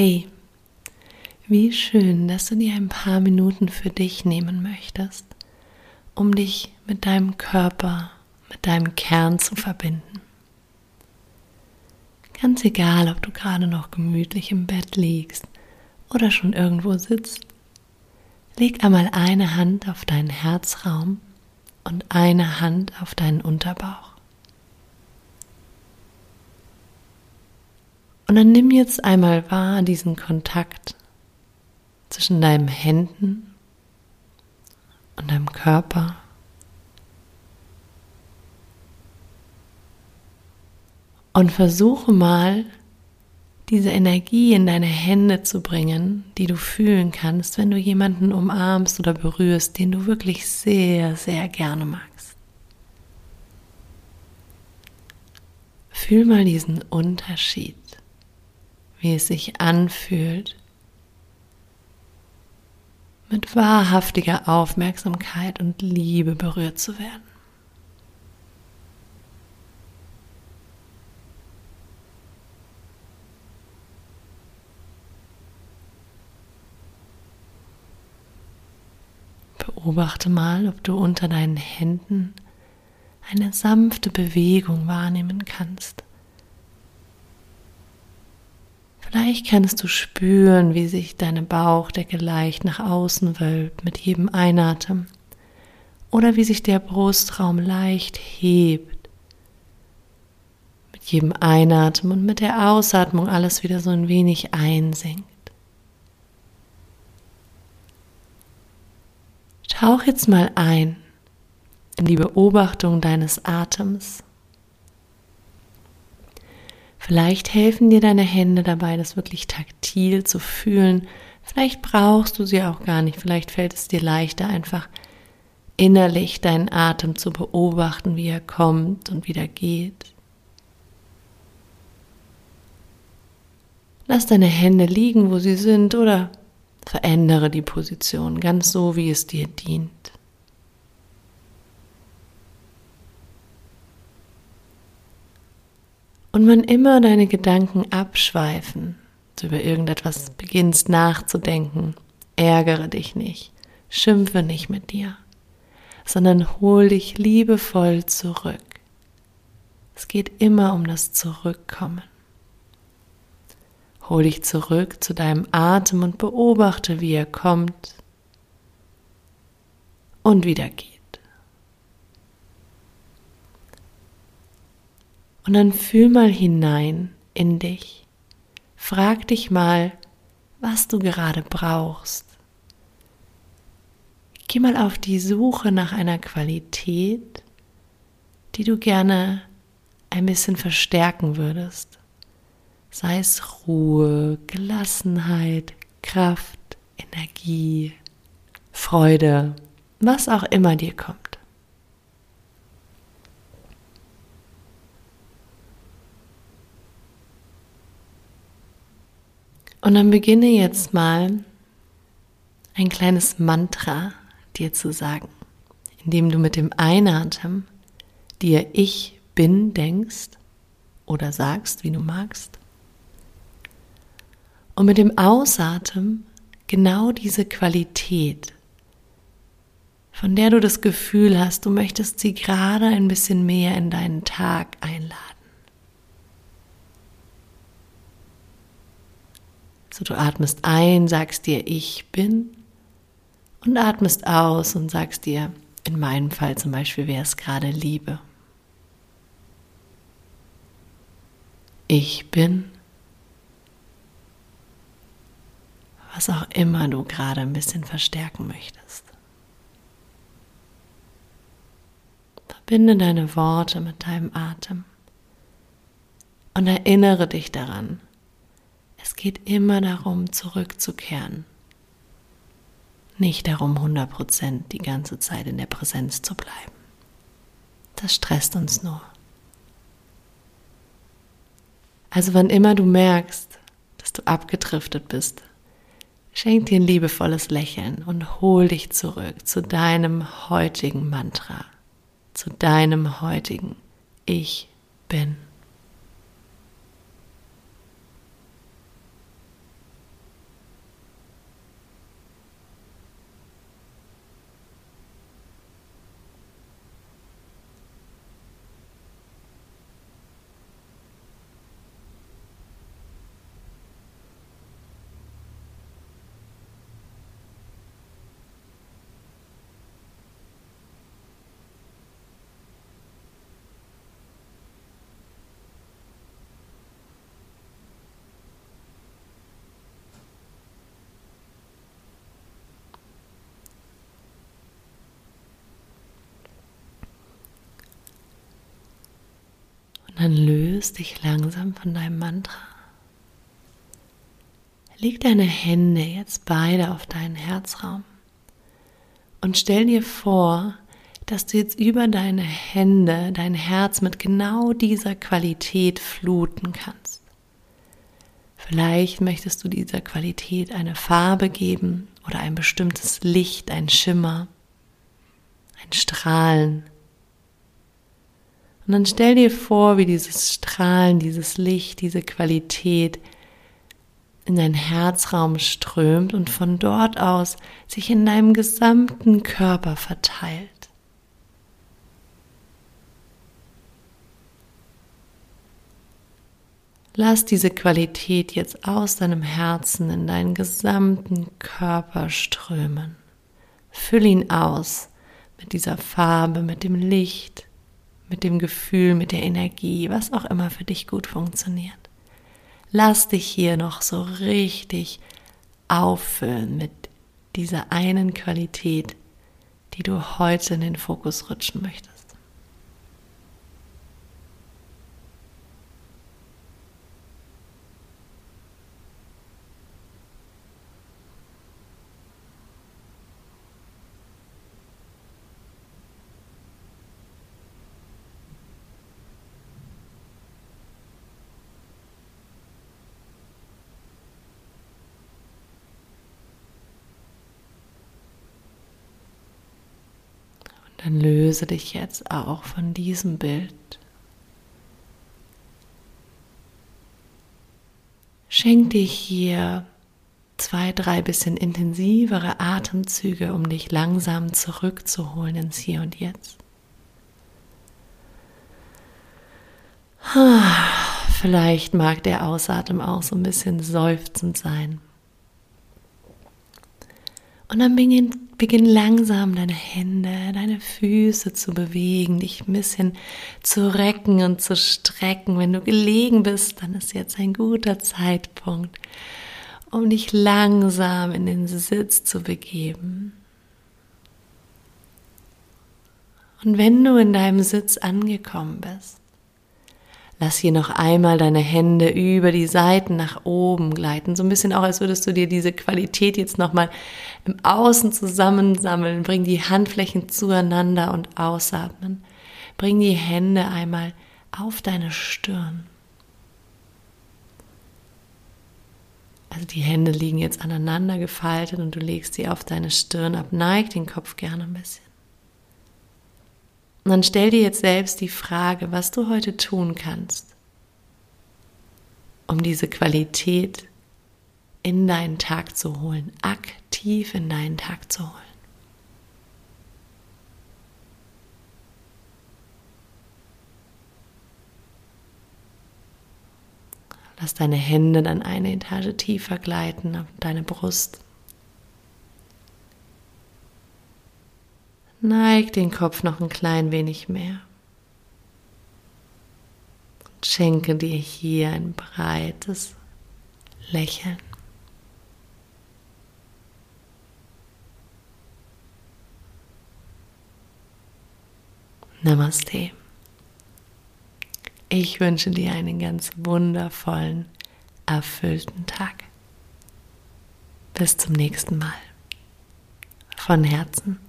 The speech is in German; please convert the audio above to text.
Hey, wie schön, dass du dir ein paar Minuten für dich nehmen möchtest, um dich mit deinem Körper, mit deinem Kern zu verbinden. Ganz egal, ob du gerade noch gemütlich im Bett liegst oder schon irgendwo sitzt, leg einmal eine Hand auf deinen Herzraum und eine Hand auf deinen Unterbauch. Und dann nimm jetzt einmal wahr diesen Kontakt zwischen deinen Händen und deinem Körper. Und versuche mal, diese Energie in deine Hände zu bringen, die du fühlen kannst, wenn du jemanden umarmst oder berührst, den du wirklich sehr, sehr gerne magst. Fühl mal diesen Unterschied, wie es sich anfühlt, mit wahrhaftiger Aufmerksamkeit und Liebe berührt zu werden. Beobachte mal, ob du unter deinen Händen eine sanfte Bewegung wahrnehmen kannst. Vielleicht kannst du spüren, wie sich deine Bauchdecke leicht nach außen wölbt mit jedem Einatmen oder wie sich der Brustraum leicht hebt. Mit jedem Einatmen und mit der Ausatmung alles wieder so ein wenig einsinkt. Tauch jetzt mal ein in die Beobachtung deines Atems. Vielleicht helfen dir deine Hände dabei, das wirklich taktil zu fühlen. Vielleicht brauchst du sie auch gar nicht. Vielleicht fällt es dir leichter, einfach innerlich deinen Atem zu beobachten, wie er kommt und wieder geht. Lass deine Hände liegen, wo sie sind, oder verändere die Position ganz so, wie es dir dient. Und wann immer deine Gedanken abschweifen, du über irgendetwas beginnst nachzudenken, ärgere dich nicht, schimpfe nicht mit dir, sondern hol dich liebevoll zurück. Es geht immer um das Zurückkommen. Hol dich zurück zu deinem Atem und beobachte, wie er kommt und wieder geht. Und dann fühl mal hinein in dich. Frag dich mal, was du gerade brauchst. Geh mal auf die Suche nach einer Qualität, die du gerne ein bisschen verstärken würdest. Sei es Ruhe, Gelassenheit, Kraft, Energie, Freude, was auch immer dir kommt. Und dann beginne jetzt mal ein kleines Mantra dir zu sagen, indem du mit dem Einatmen dir ich bin denkst oder sagst, wie du magst. Und mit dem Ausatmen genau diese Qualität, von der du das Gefühl hast, du möchtest sie gerade ein bisschen mehr in deinen Tag einladen. So du atmest ein, sagst dir, ich bin und atmest aus und sagst dir, in meinem Fall zum Beispiel wäre es gerade Liebe. Ich bin, was auch immer du gerade ein bisschen verstärken möchtest. Verbinde deine Worte mit deinem Atem und erinnere dich daran, geht immer darum, zurückzukehren. Nicht darum, 100% die ganze Zeit in der Präsenz zu bleiben. Das stresst uns nur. Also wann immer du merkst, dass du abgedriftet bist, schenk dir ein liebevolles Lächeln und hol dich zurück zu deinem heutigen Mantra, zu deinem heutigen Ich bin. Dann löst dich langsam von deinem Mantra. Leg deine Hände jetzt beide auf deinen Herzraum und stell dir vor, dass du jetzt über deine Hände dein Herz mit genau dieser Qualität fluten kannst. Vielleicht möchtest du dieser Qualität eine Farbe geben oder ein bestimmtes Licht, ein Schimmer, ein Strahlen. Und dann stell dir vor, wie dieses Strahlen, dieses Licht, diese Qualität in deinen Herzraum strömt und von dort aus sich in deinem gesamten Körper verteilt. Lass diese Qualität jetzt aus deinem Herzen in deinen gesamten Körper strömen. Füll ihn aus mit dieser Farbe, mit dem Licht, mit dem Gefühl, mit der Energie, was auch immer für dich gut funktioniert. Lass dich hier noch so richtig auffüllen mit dieser einen Qualität, die du heute in den Fokus rutschen möchtest. Dann löse dich jetzt auch von diesem Bild. Schenk dich hier zwei, drei bisschen intensivere Atemzüge, um dich langsam zurückzuholen ins Hier und Jetzt. Vielleicht mag der Ausatmen auch so ein bisschen seufzend sein. Und dann beginn, beginn langsam deine Hände, deine Füße zu bewegen, dich ein bisschen zu recken und zu strecken. Wenn du gelegen bist, dann ist jetzt ein guter Zeitpunkt, um dich langsam in den Sitz zu begeben. Und wenn du in deinem Sitz angekommen bist, Lass hier noch einmal deine Hände über die Seiten nach oben gleiten, so ein bisschen auch, als würdest du dir diese Qualität jetzt nochmal im Außen zusammensammeln. Bring die Handflächen zueinander und ausatmen. Bring die Hände einmal auf deine Stirn. Also die Hände liegen jetzt aneinander gefaltet und du legst sie auf deine Stirn ab. Neig den Kopf gerne ein bisschen. Und dann stell dir jetzt selbst die Frage, was du heute tun kannst, um diese Qualität in deinen Tag zu holen, aktiv in deinen Tag zu holen. Lass deine Hände dann eine Etage tiefer gleiten auf deine Brust. Neig den Kopf noch ein klein wenig mehr. Und schenke dir hier ein breites Lächeln. Namaste. Ich wünsche dir einen ganz wundervollen, erfüllten Tag. Bis zum nächsten Mal. Von Herzen.